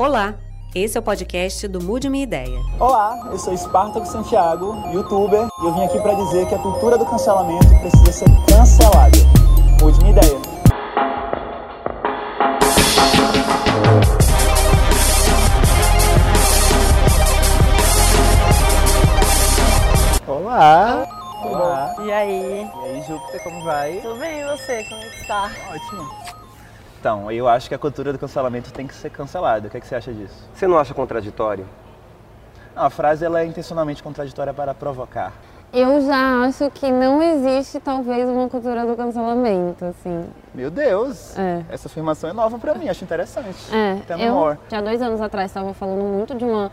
Olá, esse é o podcast do Mude Minha Ideia. Olá, eu sou Espartaco Santiago, youtuber, e eu vim aqui para dizer que a cultura do cancelamento precisa ser cancelada. Mude Minha Ideia. Olá! Olá! E aí? E aí, Júpiter, como vai? Tudo bem, e você? Como é que está? Ótimo. Então, eu acho que a cultura do cancelamento tem que ser cancelada. O que, é que você acha disso? Você não acha contraditório? Não, a frase ela é intencionalmente contraditória para provocar. Eu já acho que não existe, talvez, uma cultura do cancelamento, assim. Meu Deus! É. Essa afirmação é nova para mim, acho interessante. É, me eu já dois anos atrás estava falando muito de uma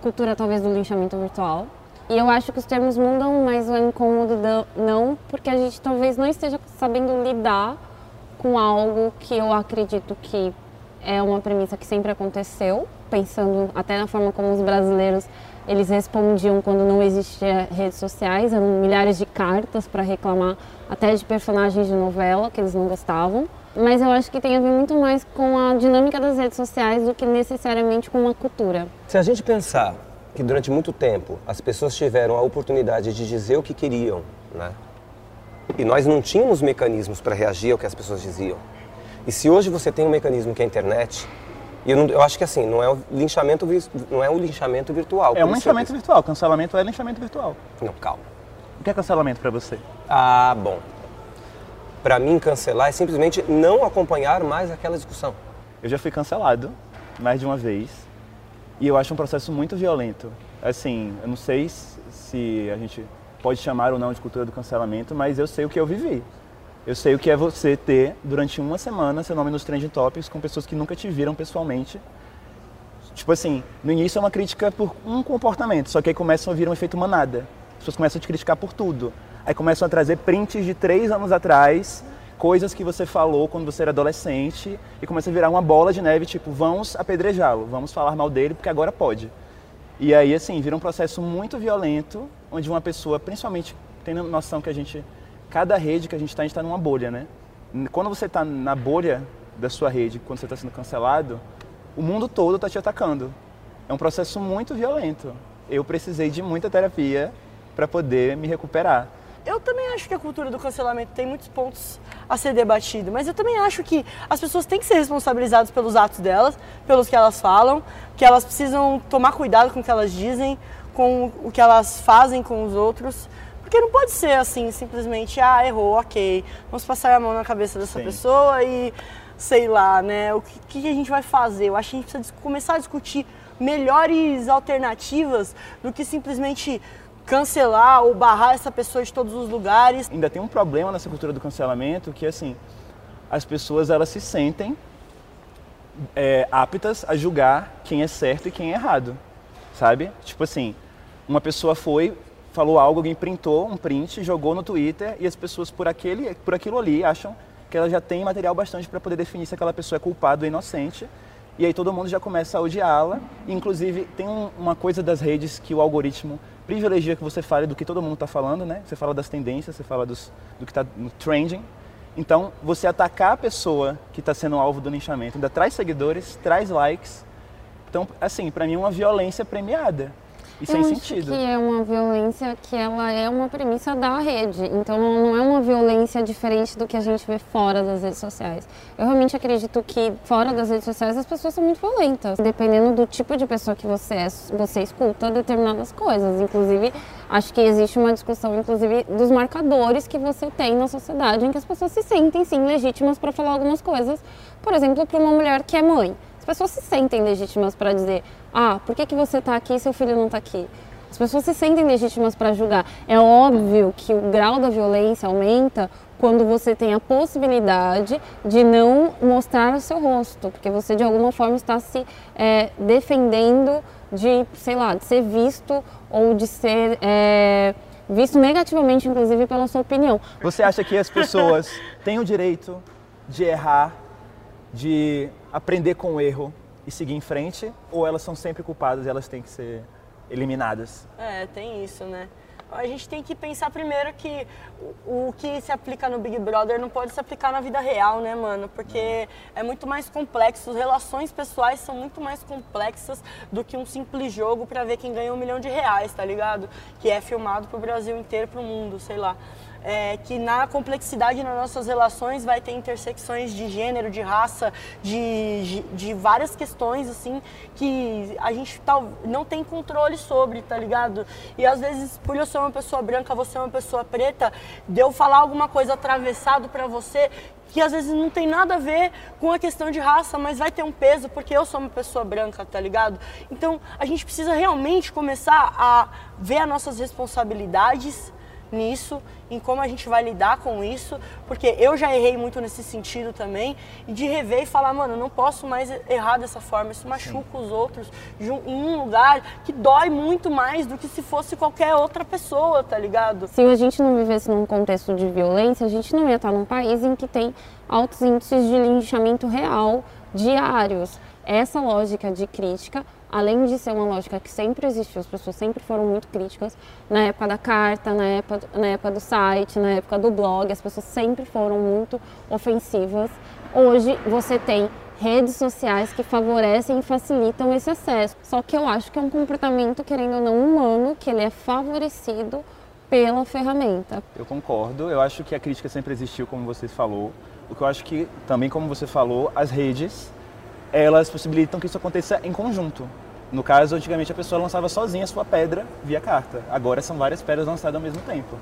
cultura, talvez, do linchamento virtual. E eu acho que os termos mudam, mas o incômodo não, porque a gente talvez não esteja sabendo lidar com algo que eu acredito que é uma premissa que sempre aconteceu, pensando até na forma como os brasileiros eles respondiam quando não existia redes sociais, eram milhares de cartas para reclamar até de personagens de novela que eles não gostavam. Mas eu acho que tem a ver muito mais com a dinâmica das redes sociais do que necessariamente com uma cultura. Se a gente pensar que durante muito tempo as pessoas tiveram a oportunidade de dizer o que queriam, né? E nós não tínhamos mecanismos para reagir ao que as pessoas diziam. E se hoje você tem um mecanismo que é a internet, eu, não- eu acho que assim, não é o linchamento, não é o linchamento virtual. É um linchamento virtual. Cancelamento é linchamento virtual. Não, calma. O que é cancelamento para você? Ah, bom. Para mim, cancelar é simplesmente não acompanhar mais aquela discussão. Eu já fui cancelado mais de uma vez e eu acho um processo muito violento. Assim, eu não sei se a gente pode chamar ou não de cultura do cancelamento, mas eu sei o que eu vivi. Eu sei o que é você ter durante uma semana seu nome nos trending topics com pessoas que nunca te viram pessoalmente. Tipo assim, no início é uma crítica por um comportamento, só que aí começam a vir um efeito manada. As pessoas começam a te criticar por tudo. Aí começam a trazer prints de três anos atrás, coisas que você falou quando você era adolescente, e começa a virar uma bola de neve, tipo, vamos apedrejá-lo, vamos falar mal dele, porque agora pode. E aí, assim, vira um processo muito violento, onde uma pessoa, principalmente, tendo noção que a gente, cada rede que a gente está, a gente está numa bolha, né? Quando você está na bolha da sua rede, quando você está sendo cancelado, o mundo todo está te atacando. É um processo muito violento. Eu precisei de muita terapia para poder me recuperar. Eu também acho que a cultura do cancelamento tem muitos pontos a ser debatido, mas eu também acho que as pessoas têm que ser responsabilizadas pelos atos delas, pelos que elas falam, que elas precisam tomar cuidado com o que elas dizem, com o que elas fazem com os outros. Porque não pode ser assim, simplesmente, ah, errou, ok, vamos passar a mão na cabeça dessa Sim. pessoa e sei lá, né? O que, que a gente vai fazer? Eu acho que a gente precisa começar a discutir melhores alternativas do que simplesmente cancelar ou barrar essa pessoa de todos os lugares. ainda tem um problema nessa cultura do cancelamento que assim as pessoas elas se sentem é, aptas a julgar quem é certo e quem é errado sabe tipo assim uma pessoa foi falou algo alguém printou um print jogou no Twitter e as pessoas por aquele por aquilo ali acham que ela já tem material bastante para poder definir se aquela pessoa é culpada ou inocente e aí todo mundo já começa a odiá-la. Inclusive, tem um- uma coisa das redes que o algoritmo privilegia que você fale do que todo mundo está falando, né? Você fala das tendências, você fala dos, do que está no trending. Então, você atacar a pessoa que está sendo alvo do linchamento ainda traz seguidores, traz likes. Então, assim, para mim é uma violência premiada e sem eu sentido. acho que é uma violência que ela é uma premissa da rede. Então não é uma violência diferente do que a gente vê fora das redes sociais. Eu realmente acredito que fora das redes sociais as pessoas são muito violentas. Dependendo do tipo de pessoa que você é, você escuta determinadas coisas. Inclusive, acho que existe uma discussão, inclusive, dos marcadores que você tem na sociedade em que as pessoas se sentem, sim, legítimas para falar algumas coisas. Por exemplo, para uma mulher que é mãe. As pessoas se sentem legítimas para dizer: ah, por que, que você está aqui e seu filho não está aqui? As pessoas se sentem legítimas para julgar. É óbvio que o grau da violência aumenta quando você tem a possibilidade de não mostrar o seu rosto, porque você de alguma forma está se é, defendendo de, sei lá, de ser visto ou de ser é, visto negativamente, inclusive, pela sua opinião. Você acha que as pessoas têm o direito de errar, de aprender com o erro e seguir em frente? Ou elas são sempre culpadas e elas têm que ser eliminadas? É, tem isso, né? a gente tem que pensar primeiro que o, o que se aplica no Big Brother não pode se aplicar na vida real, né, mano? Porque é muito mais complexo, as relações pessoais são muito mais complexas do que um simples jogo para ver quem ganha um milhão de reais, tá ligado? Que é filmado pro Brasil inteiro, pro mundo, sei lá é, que na complexidade nas nossas relações vai ter intersecções de gênero, de raça, de, de, várias questões, assim, que a gente tal, não tem controle sobre, tá ligado? E às vezes, por eu ser uma pessoa branca, você é uma pessoa preta, de eu falar alguma coisa atravessado para você, que às vezes não tem nada a ver com a questão de raça, mas vai ter um peso porque eu sou uma pessoa branca, tá ligado? Então a gente precisa realmente começar a ver as nossas responsabilidades nisso, em como a gente vai lidar com isso, porque eu já errei muito nesse sentido também, e de rever e falar, mano, não posso mais errar dessa forma, isso machuca Sim. os outros em um lugar que dói muito mais do que se fosse qualquer outra pessoa, tá ligado? Se a gente não vivesse num contexto de violência, a gente não ia estar num país em que tem altos índices de linchamento real diários. Essa lógica de crítica além de ser uma lógica que sempre existiu, as pessoas sempre foram muito críticas, na época da carta, na época, na época do site, na época do blog, as pessoas sempre foram muito ofensivas. Hoje você tem redes sociais que favorecem e facilitam esse acesso. Só que eu acho que é um comportamento, querendo ou não, humano, que ele é favorecido pela ferramenta. Eu concordo, eu acho que a crítica sempre existiu, como você falou. O que eu acho que, também como você falou, as redes elas possibilitam que isso aconteça em conjunto. No caso, antigamente a pessoa lançava sozinha a sua pedra via carta. Agora são várias pedras lançadas ao mesmo tempo.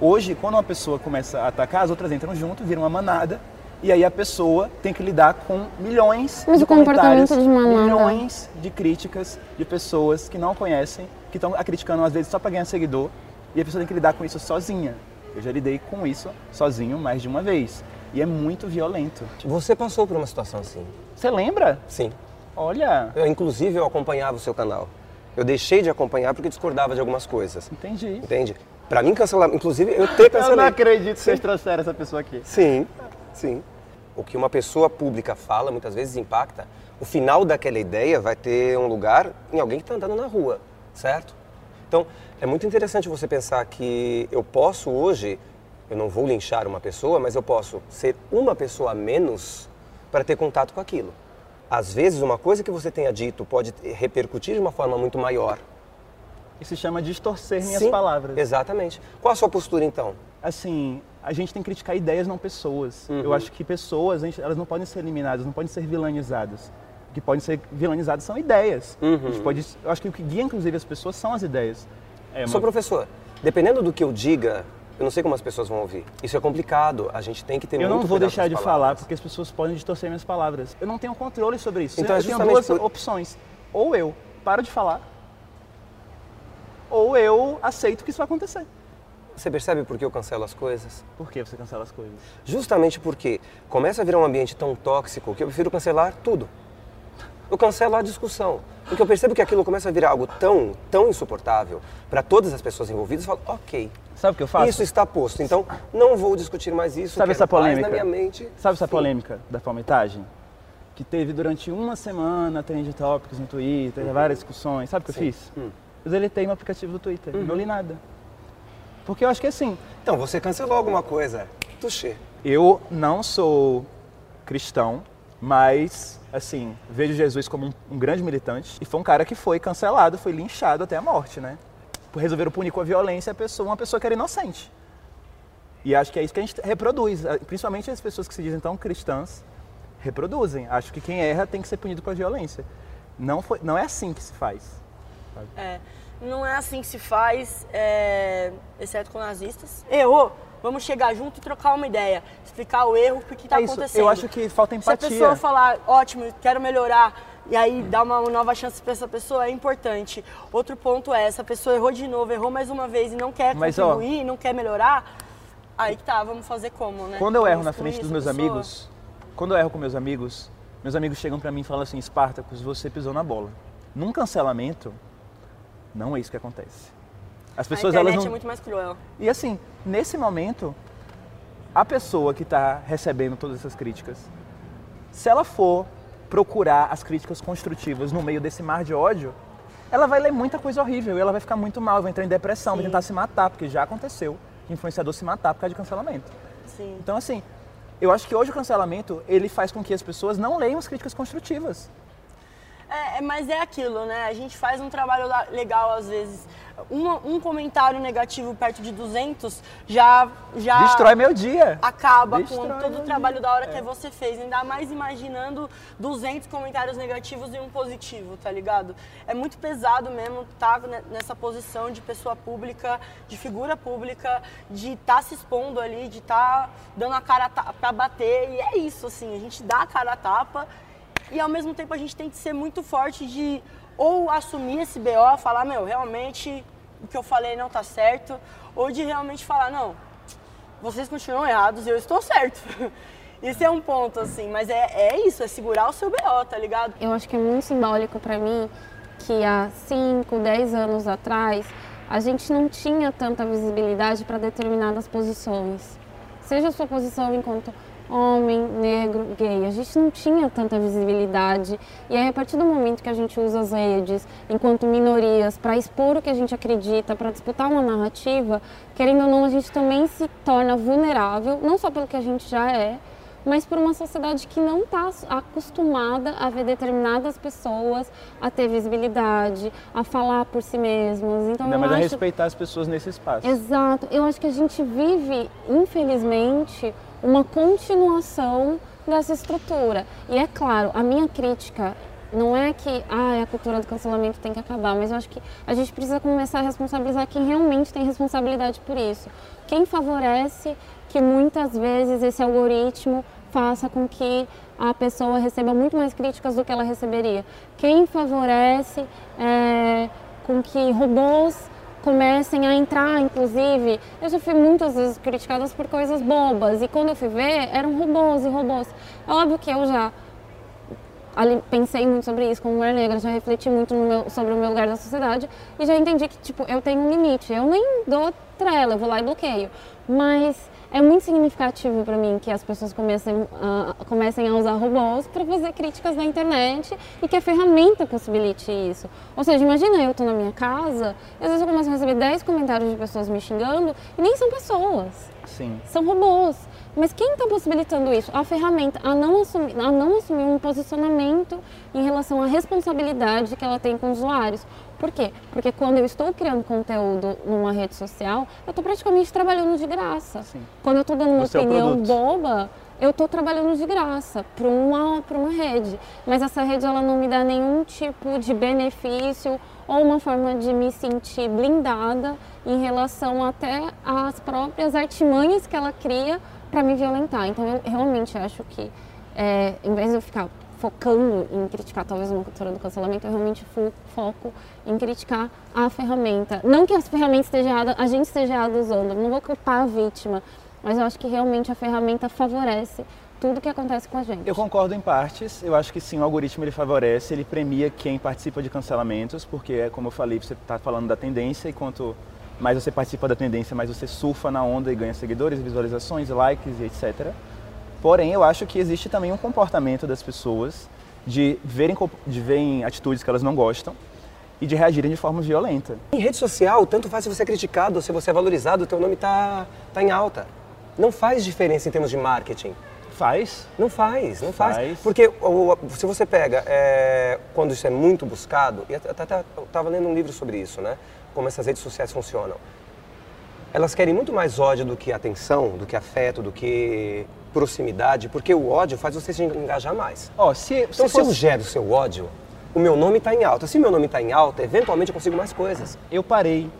Hoje, quando uma pessoa começa a atacar, as outras entram junto, viram uma manada, e aí a pessoa tem que lidar com milhões Mas de comentários, de milhões de críticas de pessoas que não conhecem, que estão criticando às vezes só para ganhar seguidor, e a pessoa tem que lidar com isso sozinha. Eu já lidei com isso sozinho mais de uma vez. E é muito violento. Você passou por uma situação assim? Você lembra? Sim. Olha. Eu, inclusive, eu acompanhava o seu canal. Eu deixei de acompanhar porque discordava de algumas coisas. Entendi. Entende? Pra mim, cancelar. Inclusive, eu ter cancelado. Eu não acredito que vocês trouxeram essa pessoa aqui. Sim, sim. O que uma pessoa pública fala muitas vezes impacta. O final daquela ideia vai ter um lugar em alguém que está andando na rua, certo? Então, é muito interessante você pensar que eu posso hoje eu não vou linchar uma pessoa, mas eu posso ser uma pessoa a menos para ter contato com aquilo. Às vezes, uma coisa que você tenha dito pode repercutir de uma forma muito maior. Isso se chama distorcer minhas Sim, palavras. Exatamente. Qual a sua postura então? Assim, a gente tem que criticar ideias, não pessoas. Uhum. Eu acho que pessoas, gente, elas não podem ser eliminadas, não podem ser vilanizadas. O que podem ser vilanizadas são ideias. Uhum. Pode, eu acho que o que guia, inclusive, as pessoas são as ideias. É uma... Sou professor. Dependendo do que eu diga, eu não sei como as pessoas vão ouvir. Isso é complicado. A gente tem que ter Eu muito não vou deixar de falar porque as pessoas podem distorcer minhas palavras. Eu não tenho controle sobre isso. Então, eu tenho duas por... opções. Ou eu paro de falar, ou eu aceito que isso vai acontecer. Você percebe por que eu cancelo as coisas? Por que você cancela as coisas? Justamente porque começa a virar um ambiente tão tóxico que eu prefiro cancelar tudo. Eu cancelo a discussão. Porque eu percebo que aquilo começa a virar algo tão, tão insuportável para todas as pessoas envolvidas, eu falo, ok, Sabe o que eu faço? Isso está posto. Então, não vou discutir mais isso. Sabe essa polêmica? Na minha mente. Sabe essa Sim. polêmica da palmetagem? Que teve durante uma semana trend topics no Twitter, uhum. várias discussões. Sabe o que Sim. eu fiz? Uhum. Eu deletei meu aplicativo do Twitter. Uhum. Não li nada. Porque eu acho que é assim. Então, você cancelou alguma coisa. Tuxê. Eu não sou cristão, mas, assim, vejo Jesus como um, um grande militante. E foi um cara que foi cancelado, foi linchado até a morte, né? resolveram punir com a violência a pessoa, uma pessoa que era inocente. E acho que é isso que a gente reproduz, principalmente as pessoas que se dizem tão cristãs, reproduzem. Acho que quem erra tem que ser punido com a violência. Não, foi, não é assim que se faz. Sabe? É, não é assim que se faz, é, exceto com nazistas. Errou, vamos chegar junto e trocar uma ideia, explicar o erro, o que está é acontecendo. Eu acho que falta empatia. Se a pessoa falar, ótimo, quero melhorar, e aí dar uma nova chance para essa pessoa é importante. Outro ponto é, essa pessoa errou de novo, errou mais uma vez e não quer Mas, contribuir, ó, não quer melhorar, aí que tá, vamos fazer como, né? Quando eu erro na frente dos meus pessoa. amigos, quando eu erro com meus amigos, meus amigos chegam para mim e falam assim, Spartacus, você pisou na bola. Num cancelamento, não é isso que acontece. As pessoas a internet elas não... é muito mais cruel. E assim, nesse momento, a pessoa que está recebendo todas essas críticas, se ela for procurar as críticas construtivas no meio desse mar de ódio, ela vai ler muita coisa horrível e ela vai ficar muito mal, vai entrar em depressão, vai tentar se matar, porque já aconteceu influenciador se matar por causa de cancelamento. Sim. Então, assim, eu acho que hoje o cancelamento, ele faz com que as pessoas não leiam as críticas construtivas. É, é, mas é aquilo, né? A gente faz um trabalho legal às vezes. Uma- um comentário negativo perto de 200 já, já Destrói meu dia. acaba Destrói com todo o trabalho dia. da hora É. que você fez. Ainda mais imaginando 200 comentários negativos e um positivo, tá ligado? É muito pesado mesmo estar nessa posição de pessoa pública, de figura pública, de estar se expondo ali, de estar dando a cara a ta- pra bater. E é isso, assim, a gente dá a cara a tapa e ao mesmo tempo a gente tem que ser muito forte de ou assumir esse BO, falar, meu, realmente o que eu falei não tá certo, ou de realmente falar, não, vocês continuam errados e eu estou certo. Esse é um ponto, assim, mas é, é isso, é segurar o seu BO, tá ligado? Eu acho que é muito simbólico para mim que há 5, 10 anos atrás a gente não tinha tanta visibilidade para determinadas posições. Seja a sua posição enquanto homem, negro, gay, a gente não tinha tanta visibilidade. E aí, a partir do momento que a gente usa as redes enquanto minorias para expor o que a gente acredita, para disputar uma narrativa, querendo ou não, a gente também se torna vulnerável, não só pelo que a gente já é, mas por uma sociedade que não está acostumada a ver determinadas pessoas a ter visibilidade, a falar por si mesmas. Então Ainda eu mais a acho respeitar as pessoas nesse espaço. Exato. Eu acho que a gente vive, infelizmente, uma continuação dessa estrutura. E é claro, a minha crítica não é que ah, a cultura do cancelamento tem que acabar, mas eu acho que a gente precisa começar a responsabilizar quem realmente tem responsabilidade por isso. Quem favorece que muitas vezes esse algoritmo faça com que a pessoa receba muito mais críticas do que ela receberia. Quem favorece é, com que robôs comecem a entrar, inclusive. Eu já fui muitas vezes criticadas por coisas bobas e quando eu fui ver, eram robôs e robôs. É óbvio que eu já pensei muito sobre isso como mulher negra, já refleti muito meu- sobre o meu lugar na sociedade e já entendi que, tipo, eu tenho um limite. Eu nem dou trela, eu vou lá e bloqueio. Mas é muito significativo para mim que as pessoas comecem a, comecem a usar robôs para fazer críticas na internet e que a ferramenta possibilite isso. Ou seja, imagina eu tô na minha casa e às vezes eu começo a receber 10 comentários de pessoas me xingando e nem são pessoas Sim. são robôs. Mas quem está possibilitando isso? A ferramenta, a não, assumir, a não assumir um posicionamento em relação à responsabilidade que ela tem com os usuários. Por quê? Porque quando eu estou criando conteúdo numa rede social, eu estou praticamente trabalhando de graça. Sim. Quando eu estou dando uma O seu opinião boba, eu estou trabalhando de graça para uma, pra uma rede. Mas essa rede ela não me dá nenhum tipo de benefício ou uma forma de me sentir blindada em relação até às próprias artimanhas que ela cria para me violentar. Então eu realmente acho que, é, em vez de eu ficar focando em criticar talvez uma cultura do cancelamento, eu realmente fo- foco em criticar a ferramenta. Não que as ferramentas esteja errada, a gente esteja errado usando, não vou culpar a vítima, mas eu acho que realmente a ferramenta favorece tudo que acontece com a gente. Eu concordo em partes. Eu acho que sim, o algoritmo ele favorece, ele premia quem participa de cancelamentos, porque é como eu falei, você está falando da tendência e quanto mais você participa da tendência, mais você surfa na onda e ganha seguidores, visualizações, likes e etc. Porém, eu acho que existe também um comportamento das pessoas de verem, de verem atitudes que elas não gostam e de reagirem de forma violenta. Em rede social, tanto faz se você é criticado ou se você é valorizado, o teu nome tá, tá em alta. Não faz diferença em termos de marketing. Faz? Não faz, não faz. Faz. Porque se você pega, é, quando isso é muito buscado, e eu estava lendo um livro sobre isso, né? Como essas redes sociais funcionam. Elas querem muito mais ódio do que atenção, do que afeto, do que proximidade, porque o ódio faz você se engajar mais. Ó, se, Então, se eu gero o seu ódio, o meu nome está em alta. Se meu nome está em alta, eventualmente eu consigo mais coisas. eu parei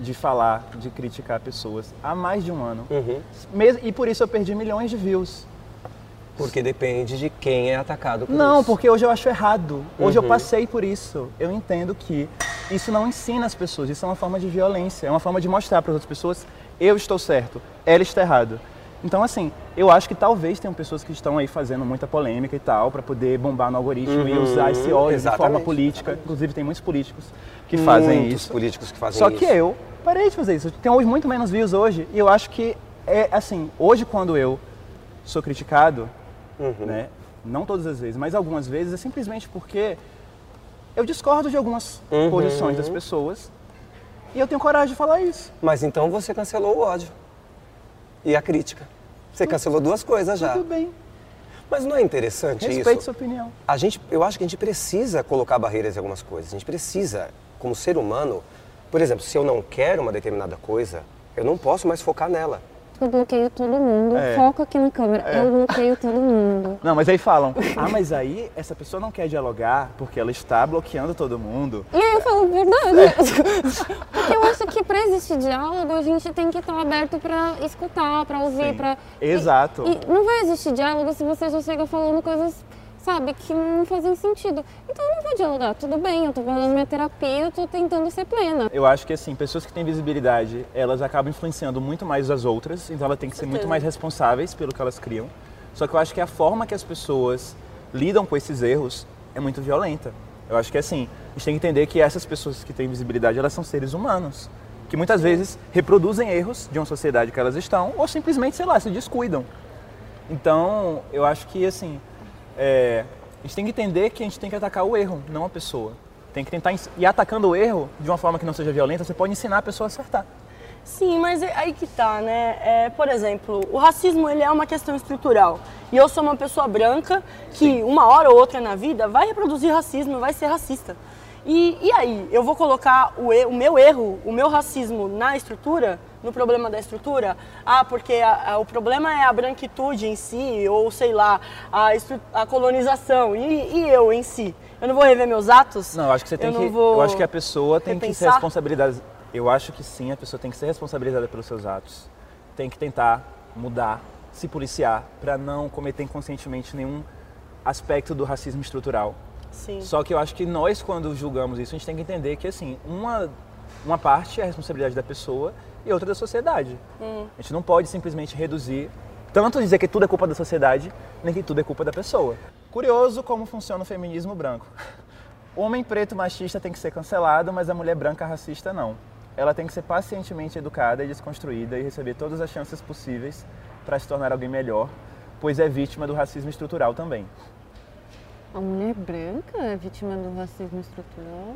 de falar, de criticar pessoas há mais de um ano. Uhum. E por isso eu perdi milhões de views. Porque depende de quem é atacado por Não, isso. porque hoje eu acho errado. Hoje Uhum. eu passei por isso. Eu entendo que isso não ensina as pessoas, isso é uma forma de violência, é uma forma de mostrar para as outras pessoas, eu estou certo, ela está errado. Então, assim, eu acho que talvez tenham pessoas que estão aí fazendo muita polêmica e tal, para poder bombar no algoritmo e Uhum, usar esse ódio de forma exatamente, política. Inclusive, tem muitos políticos que fazem Muitos isso. políticos que fazem Só isso. que eu parei de fazer isso. Tem hoje muito menos views hoje. E eu acho que é assim, hoje quando eu sou criticado, Uhum. né? Não todas as vezes, mas algumas vezes é simplesmente porque eu discordo de algumas Uhum. posições das pessoas e eu tenho coragem de falar isso. Mas então você cancelou o ódio. E a crítica. Você cancelou duas coisas já. Tudo bem, Mas não é interessante respeite isso? sua opinião. A gente, eu acho que a gente precisa colocar barreiras em algumas coisas. A gente precisa, como ser humano, por exemplo, se eu não quero uma determinada coisa, eu não posso mais focar nela. Eu bloqueio todo mundo. É. Foco aqui na câmera. Eu bloqueio todo mundo. Não, mas aí falam, ah, mas aí essa pessoa não quer dialogar porque ela está bloqueando todo mundo. E aí eu falo, verdade. Porque eu acho que para existir diálogo, a gente tem que estar aberto para escutar, para ouvir, Sim. para. Exato. E, não vai existir diálogo se você já chega falando coisas, sabe, que não fazem sentido. Então eu não vou dialogar. Tudo bem, eu tô fazendo minha terapia, eu tô tentando ser plena. Eu acho que assim, pessoas que têm visibilidade, elas acabam influenciando muito mais as outras, então elas têm que ser muito mais responsáveis pelo que elas criam. Só que eu acho que a forma que as pessoas lidam com esses erros é muito violenta. Eu acho que assim, a gente tem que entender que essas pessoas que têm visibilidade, elas são seres humanos, que muitas vezes reproduzem erros de uma sociedade que elas estão ou simplesmente, sei lá, se descuidam. Então, eu acho que assim, é, a gente tem que entender que a gente tem que atacar o erro, não a pessoa. Tem que tentar ir atacando o erro de uma forma que não seja violenta, você pode ensinar a pessoa a acertar. Sim, mas é aí que tá, né? É, por exemplo, o racismo ele é uma questão estrutural. E eu sou uma pessoa branca que uma hora ou outra na vida vai reproduzir racismo, vai ser racista. E, e aí, eu vou colocar o, o meu erro, o meu racismo na estrutura, no problema da estrutura? Ah, porque a- a- o problema é a branquitude em si, ou sei lá, a, a colonização, e, e eu em si. Eu não vou rever meus atos? Não, eu acho que você tem Eu que. Eu acho que a pessoa tem que ser repensar? responsabilizada. Eu acho que sim, a pessoa tem que ser responsabilizada pelos seus atos. Tem que tentar mudar, se policiar, para não cometer inconscientemente nenhum aspecto do racismo estrutural. Sim. Só que eu acho que nós, quando julgamos isso, a gente tem que entender que, assim, uma, uma parte é a responsabilidade da pessoa e outra da sociedade. A gente não pode simplesmente reduzir, tanto dizer que tudo é culpa da sociedade, nem que tudo é culpa da pessoa. Curioso como funciona o feminismo branco. O homem preto machista tem que ser cancelado, mas a mulher branca racista não. Ela tem que ser pacientemente educada e desconstruída e receber todas as chances possíveis para se tornar alguém melhor, pois é vítima do racismo estrutural também. A mulher branca é vítima do racismo estrutural?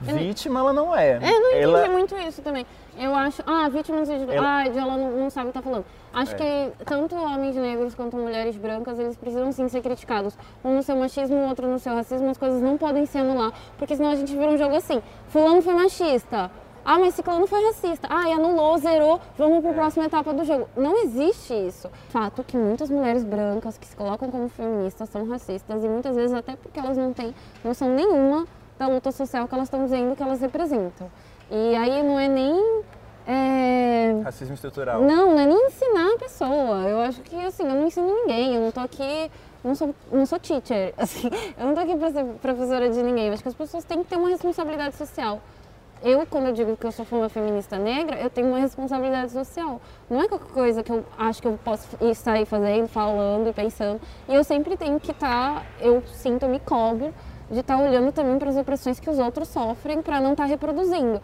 Vítima ela não é. É, não ela... entendi muito isso também. Eu acho. Ah, vítima sentido. Ela- Ah, de ela não, não sabe o que tá falando. Acho É. que tanto homens negros quanto mulheres brancas, eles precisam sim ser criticados. Um no seu machismo, o outro no seu racismo, as coisas não podem se anular. Porque senão a gente vira um jogo assim. Fulano foi machista. Ah, mas ciclano foi racista. Ah, e anulou, zerou, vamos É. para a próxima etapa do jogo. Não existe isso. Fato que muitas mulheres brancas que se colocam como feministas são racistas e muitas vezes até porque elas não têm noção nenhuma da luta social que elas estão dizendo que elas representam. E aí não é nem. é, Racismo estrutural. Não, não é nem ensinar a pessoa. Eu acho que assim, eu não ensino ninguém, eu não tô aqui. Não sou, não sou teacher, assim, eu não tô aqui para ser professora de ninguém. Eu acho que as pessoas têm que ter uma responsabilidade social. Eu, quando eu digo que eu sou uma feminista negra, eu tenho uma responsabilidade social. Não é qualquer coisa que eu acho que eu posso sair fazendo, falando e pensando. E eu sempre tenho que estar, eu sinto, eu me cobro de estar olhando também para as opressões que os outros sofrem para não estar reproduzindo.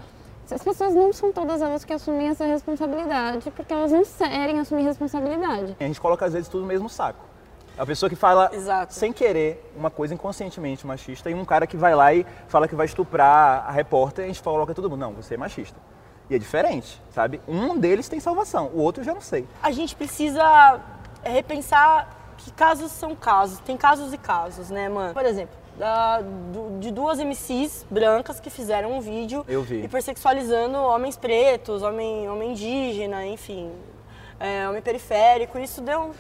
As pessoas não são todas elas que assumem essa responsabilidade, porque elas não querem assumir responsabilidade. A gente coloca às vezes tudo no mesmo saco. A pessoa que fala Exato. sem querer uma coisa inconscientemente machista e um cara que vai lá e fala que vai estuprar a repórter, a gente coloca todo mundo, não, você é machista. E é diferente, sabe? Um deles tem salvação, o outro eu já não sei. a gente precisa repensar que casos são casos. Tem casos e casos, né, mano? Por exemplo, da- do- de duas MCs brancas que fizeram um vídeo hipersexualizando homens pretos, homem, homem indígena, enfim, é, homem periférico. Isso deu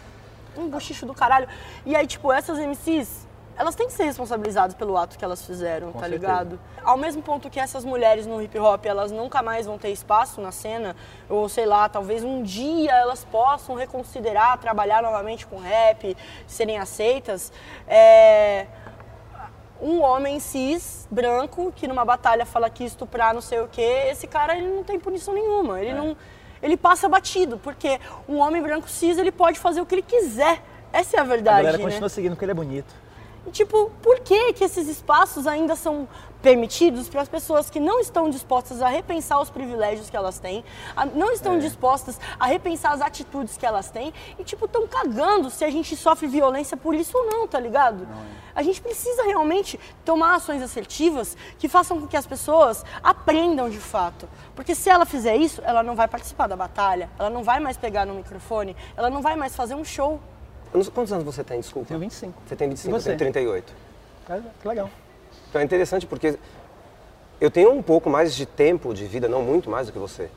um, bochicho do caralho. E aí, tipo, essas MCs, elas têm que ser responsabilizadas pelo ato que elas fizeram, Com tá certeza. ligado? Ao mesmo ponto que essas mulheres no hip hop, elas nunca mais vão ter espaço na cena, ou sei lá, talvez um dia elas possam reconsiderar trabalhar novamente com rap, serem aceitas. É, um homem cis, branco, que numa batalha fala que estuprar não sei o quê, esse cara ele não tem punição nenhuma. É. Ele não. Ele passa batido, porque um homem branco cis ele pode fazer o que ele quiser. Essa é a A verdade. galera né? continua seguindo porque ele é bonito. E, tipo, por que que esses espaços ainda são permitidos para as pessoas que não estão dispostas a repensar os privilégios que elas têm, a- não estão É. dispostas a repensar as atitudes que elas têm e, tipo, estão cagando se a gente sofre violência por isso ou não, tá ligado? A gente precisa realmente tomar ações assertivas que façam com que as pessoas aprendam de fato. Porque se ela fizer isso, ela não vai participar da batalha, ela não vai mais pegar no microfone, ela não vai mais fazer um show. Eu não Quantos anos você tem, desculpa? Tenho 25. Você tem 25, E eu você? tenho 38. Ah, Que legal. Então é interessante porque eu tenho um pouco mais de tempo de vida, não muito mais do que você.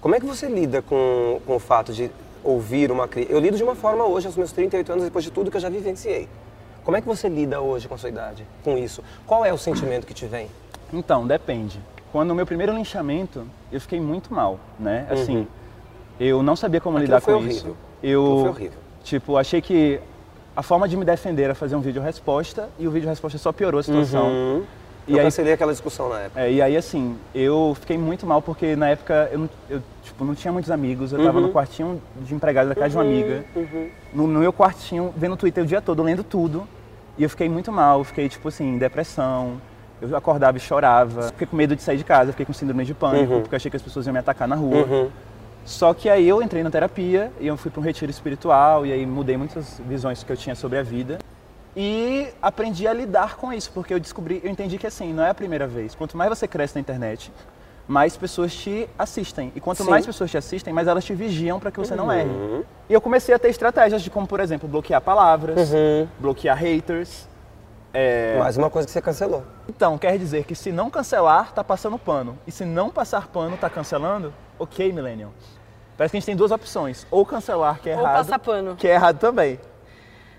Como é que você lida com, com o fato de ouvir uma crítica? Eu lido de uma forma hoje, aos meus 38 anos, depois de tudo que eu já vivenciei. Como é que você lida hoje com a sua idade, com isso? Qual é o sentimento que te vem? Então, depende. Quando o meu primeiro linchamento, eu fiquei muito mal, né? Assim, eu não sabia como Uhum. Aquilo lidar com horrível. isso. Aquilo Eu, foi horrível. tipo, achei que a forma de me defender era fazer um vídeo resposta e o vídeo resposta só piorou a situação. Uhum. E eu aí- cancelei aquela discussão na época. É, e aí, assim, eu fiquei muito mal porque na época eu, não- eu, tipo, não tinha muitos amigos, eu Uhum. tava no quartinho de empregado da casa de uma amiga, no, no meu quartinho, vendo o Twitter o dia todo, lendo tudo, e eu fiquei muito mal, fiquei, tipo assim, em depressão, eu acordava e chorava, fiquei com medo de sair de casa, fiquei com síndrome de pânico, Uhum. porque achei que as pessoas iam me atacar na rua. Só que aí eu entrei na terapia e eu fui para um retiro espiritual e aí mudei muitas visões que eu tinha sobre a vida e aprendi a lidar com isso, porque eu descobri, eu entendi que assim, não é a primeira vez. Quanto mais você cresce na internet, mais pessoas te assistem. E quanto Sim. mais pessoas te assistem, mais elas te vigiam para que você não erre. E eu comecei a ter estratégias de como, por exemplo, bloquear palavras, bloquear haters. É, Mais uma coisa que você cancelou. Então, quer dizer que se não cancelar, tá passando pano. E se não passar pano, tá cancelando? Ok, Millennium. Parece que a gente tem duas opções. Ou cancelar, que é Ou errado. passar pano. Que é errado também.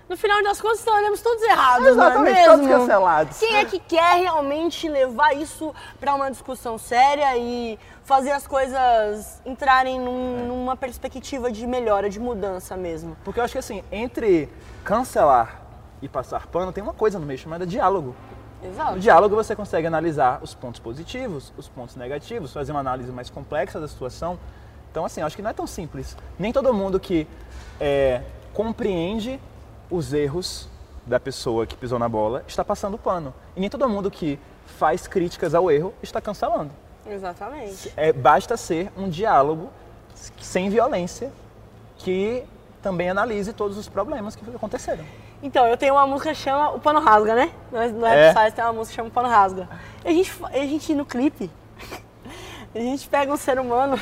No final das contas, estaremos todos errados, não é Exatamente, mesmo? todos cancelados. Quem é que quer realmente levar isso para uma discussão séria e fazer as coisas entrarem num- numa perspectiva de melhora, de mudança mesmo? Porque eu acho que assim, entre cancelar e passar pano, tem uma coisa no meio chamada diálogo. No Exato. diálogo você consegue analisar os pontos positivos, os pontos negativos, fazer uma análise mais complexa da situação. Então, assim, acho que não é tão simples. Nem todo mundo que é, compreende os erros da pessoa que pisou na bola está passando pano. E nem todo mundo que faz críticas ao erro está cancelando. Exatamente. É, basta ser um diálogo sem violência que também analise todos os problemas que aconteceram. Então, eu tenho uma música que chama O Pano Rasga, né? No É. Rap Size tem uma música que chama O Pano Rasga. E a gente, a gente no clipe, a gente pega um ser humano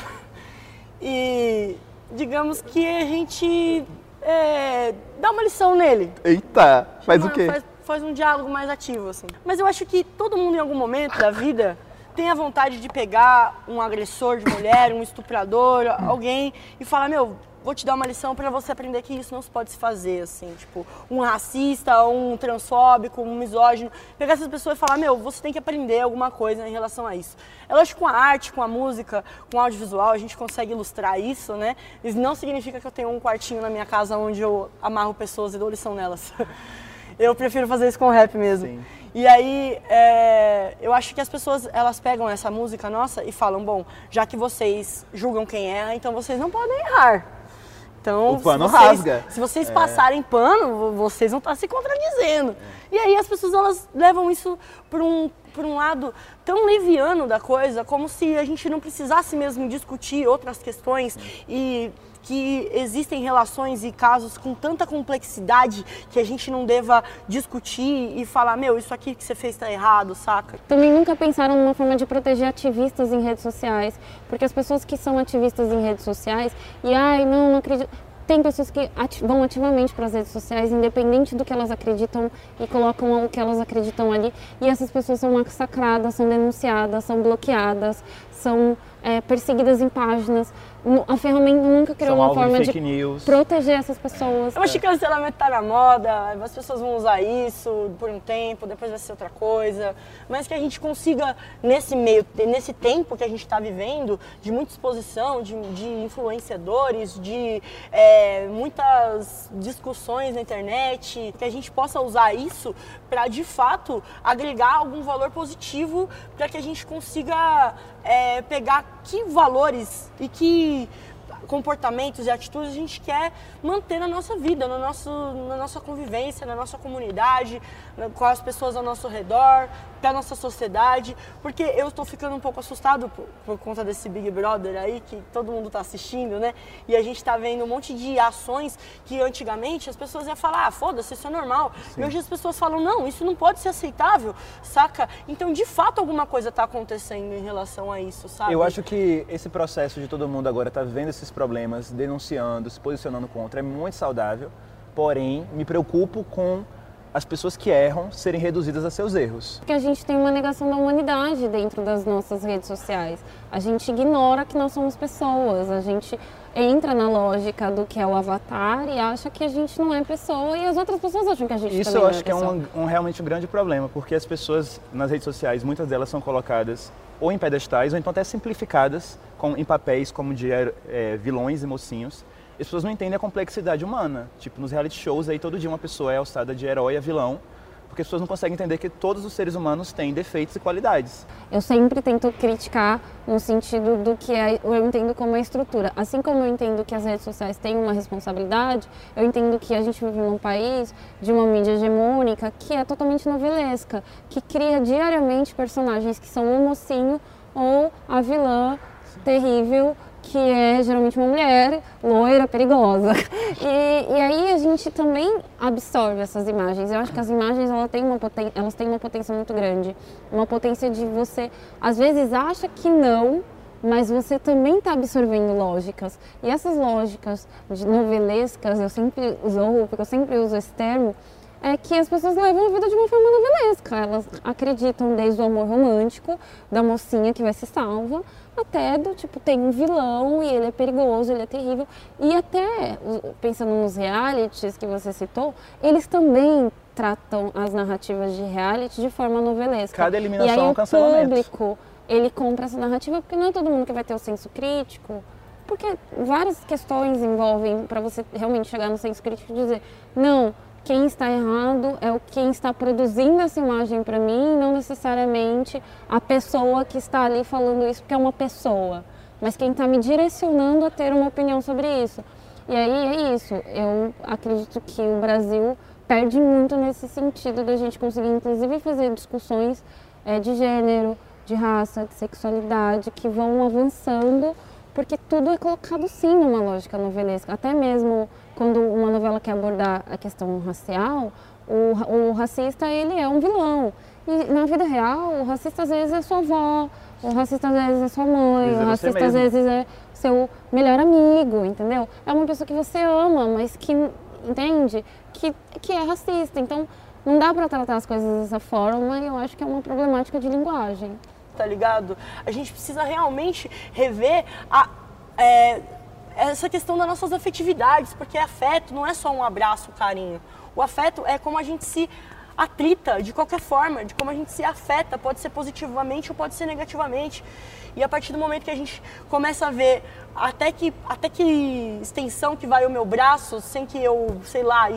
e digamos que a gente é, dá uma lição nele. Eita, faz Mano, Faz, faz um diálogo mais ativo, assim. Mas eu acho que todo mundo, em algum momento da vida, tem a vontade de pegar um agressor de mulher, um estuprador, alguém, e falar, meu, vou te dar uma lição pra você aprender que isso não se pode se fazer, assim. Tipo, um racista, um transfóbico, um misógino. Pegar essas pessoas e falar, meu, você tem que aprender alguma coisa em relação a isso. É lógico que com a arte, com a música, com o audiovisual, a gente consegue ilustrar isso, né? Isso não significa que eu tenho um quartinho na minha casa onde eu amarro pessoas e dou lição nelas. Eu prefiro fazer isso com rap mesmo. Sim. E aí, é, eu acho que as pessoas, elas pegam essa música nossa e falam, bom, já que vocês julgam quem erra, então vocês não podem errar. Então, O pano se vocês, rasga. Se vocês passarem pano, vo- vocês vão estar se contradizendo. E aí as pessoas, elas levam isso por um, por um lado tão leviano da coisa, como se a gente não precisasse mesmo discutir outras questões e que existem relações e casos com tanta complexidade que a gente não deva discutir e falar, meu, isso aqui que você fez está errado, saca? Também nunca pensaram numa forma de proteger ativistas em redes sociais, porque as pessoas que são ativistas em redes sociais e ai, não, não acredito. Tem pessoas que ati- vão ativamente para as redes sociais, independente do que elas acreditam e colocam o que elas acreditam ali. E essas pessoas são massacradas, são denunciadas, são bloqueadas, são é, perseguidas em páginas. A ferramenta nunca criou São uma de forma fake de news. proteger essas pessoas. Eu acho que cancelamento tá na moda, as pessoas vão usar isso por um tempo, depois vai ser outra coisa. Mas que a gente consiga, nesse meio, nesse tempo que a gente está vivendo, de muita exposição, de, de influenciadores, de é, muitas discussões na internet, que a gente possa usar isso para de fato agregar algum valor positivo para que a gente consiga é, pegar que valores e que comportamentos e atitudes a gente quer manter na nossa vida, no nosso, na nossa convivência, na nossa comunidade, com as pessoas ao nosso redor, para nossa sociedade. Porque eu estou ficando um pouco assustado por, por conta desse Big Brother aí, que todo mundo está assistindo, né? E a gente está vendo um monte de ações que antigamente as pessoas iam falar, ah, foda-se, isso é normal. E hoje as pessoas falam, não, isso não pode ser aceitável, saca? Então, de fato, alguma coisa está acontecendo em relação a isso, sabe? Eu acho que esse processo de todo mundo agora estar vendo esses problemas, denunciando, se posicionando contra, é muito saudável. Porém, me preocupo com as pessoas que erram serem reduzidas a seus erros. Porque a gente tem uma negação da humanidade dentro das nossas redes sociais. A gente ignora que nós somos pessoas, a gente entra na lógica do que é o avatar e acha que a gente não é pessoa e as outras pessoas acham que a gente Isso também eu não acho que é pessoa. um, um- realmente um grande problema, porque as pessoas nas redes sociais, muitas delas são colocadas ou em pedestais ou então até simplificadas com, em papéis como de eh, vilões e mocinhos. As pessoas não entendem a complexidade humana. Tipo, nos reality shows aí todo dia uma pessoa é alçada de herói a vilão, porque as pessoas não conseguem entender que todos os seres humanos têm defeitos e qualidades. Eu sempre tento criticar no sentido do que é, eu entendo como a estrutura. Assim como eu entendo que as redes sociais têm uma responsabilidade, eu entendo que a gente vive num país de uma mídia hegemônica que é totalmente novelesca, que cria diariamente personagens que são o mocinho ou a vilã terrível que é geralmente uma mulher loira, perigosa. E, e aí a gente também absorve essas imagens. Eu acho que as imagens elas têm, uma poten- elas têm uma potência muito grande. Uma potência de você, às vezes, acha que não, mas você também está absorvendo lógicas. E essas lógicas novelescas, eu sempre uso, porque eu sempre uso esse termo, é que as pessoas levam a vida de uma forma novelesca. Elas acreditam desde o amor romântico, da mocinha que vai ser salva, até do tipo, tem um vilão e ele é perigoso, ele é terrível. E até, o- pensando nos realities que você citou, eles também tratam as narrativas de reality de forma novelesca. Cada eliminação e aí é um o cancelamento. público, ele compra essa narrativa porque não é todo mundo que vai ter o senso crítico. Porque várias questões envolvem para você realmente chegar no senso crítico e dizer, não, quem está errado é o quem está produzindo essa imagem para mim, não necessariamente a pessoa que está ali falando isso porque é uma pessoa, mas quem está me direcionando a ter uma opinião sobre isso. E aí é isso. Eu acredito que o Brasil perde muito nesse sentido da gente conseguir, inclusive, fazer discussões eh, de gênero, de raça, de sexualidade, que vão avançando, porque tudo é colocado sim numa lógica novelesca. Até mesmo quando uma novela quer abordar a questão racial, o, o racista ele é um vilão. E na vida real, o racista às vezes é sua avó, o racista às vezes é sua mãe, o é racista às vezes é seu melhor amigo, entendeu? É uma pessoa que você ama, mas que, entende? Que, que é racista. Então, não dá pra tratar as coisas dessa forma e eu acho que é uma problemática de linguagem. tá ligado? A gente precisa realmente rever a, é, essa questão das nossas afetividades, porque afeto não é só um abraço, carinho. O afeto é como a gente se atrita de qualquer forma, de como a gente se afeta, pode ser positivamente ou pode ser negativamente. E a partir do momento que a gente começa a ver até que, até que extensão que vai o meu braço, sem que eu, sei lá,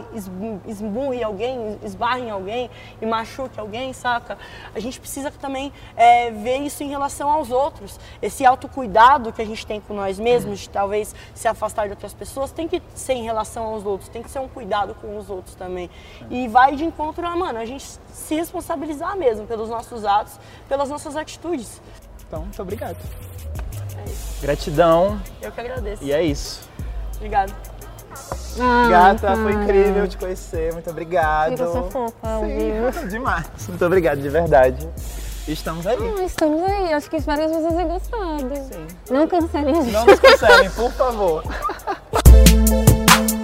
esmurre alguém, esbarre em alguém e machuque alguém, saca? A gente precisa também é, ver isso em relação aos outros. Esse autocuidado que a gente tem com nós mesmos, de talvez se afastar de outras pessoas, tem que ser em relação aos outros, tem que ser um cuidado com os outros também. E vai de encontro a, mano, a gente se responsabilizar mesmo pelos nossos atos, pelas nossas atitudes. Então, muito obrigado. Gratidão. Eu que agradeço. E é isso. Obrigado. Ah, Gata, foi cara. incrível te conhecer. Muito obrigado. Fica só fofa. Sim, demais. Muito obrigado, de verdade. Estamos aí. Ah, estamos aí. Acho que espero que vocês tenham gostado. Sim. Não cancelem a gente. Não nos cancelem, por favor.